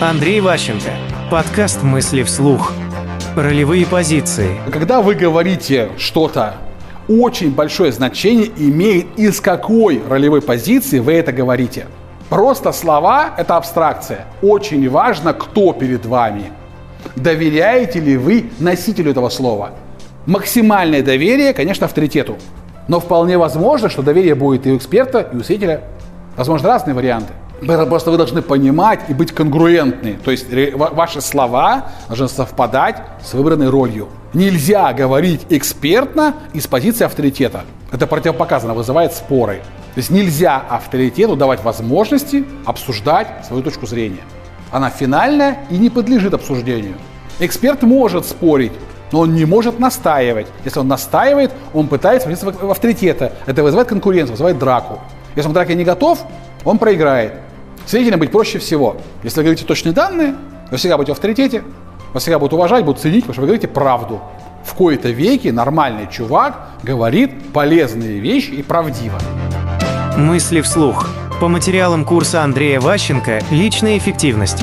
Андрей Ващенко. Подкаст «Мысли вслух». Ролевые позиции. Когда вы говорите что-то, очень большое значение имеет из какой ролевой позиции вы это говорите. Просто слова – это абстракция. Очень важно, кто перед вами. Доверяете ли вы носителю этого слова? Максимальное доверие, конечно, авторитету. Но вполне возможно, что доверие будет и у эксперта, и у свидетеля. Возможно, разные варианты. Просто вы должны понимать и быть конгруентны. То есть ваши слова должны совпадать с выбранной ролью. Нельзя говорить экспертно из позиции авторитета. Это противопоказано, вызывает споры. То есть нельзя авторитету давать возможности обсуждать свою точку зрения. Она финальная и не подлежит обсуждению. Эксперт может спорить, но он не может настаивать. Если он настаивает, он пытается в авторитета. Это вызывает конкуренцию, вызывает драку. Если он к драке не готов, он проиграет. Свидетелям быть проще всего. Если вы говорите точные данные, вы всегда будете в авторитете, вас всегда будут уважать, будут ценить, потому что вы говорите правду. В кои-то веке нормальный чувак говорит полезные вещи и правдиво. Мысли вслух. По материалам курса Андрея Ващенко «Личная эффективность».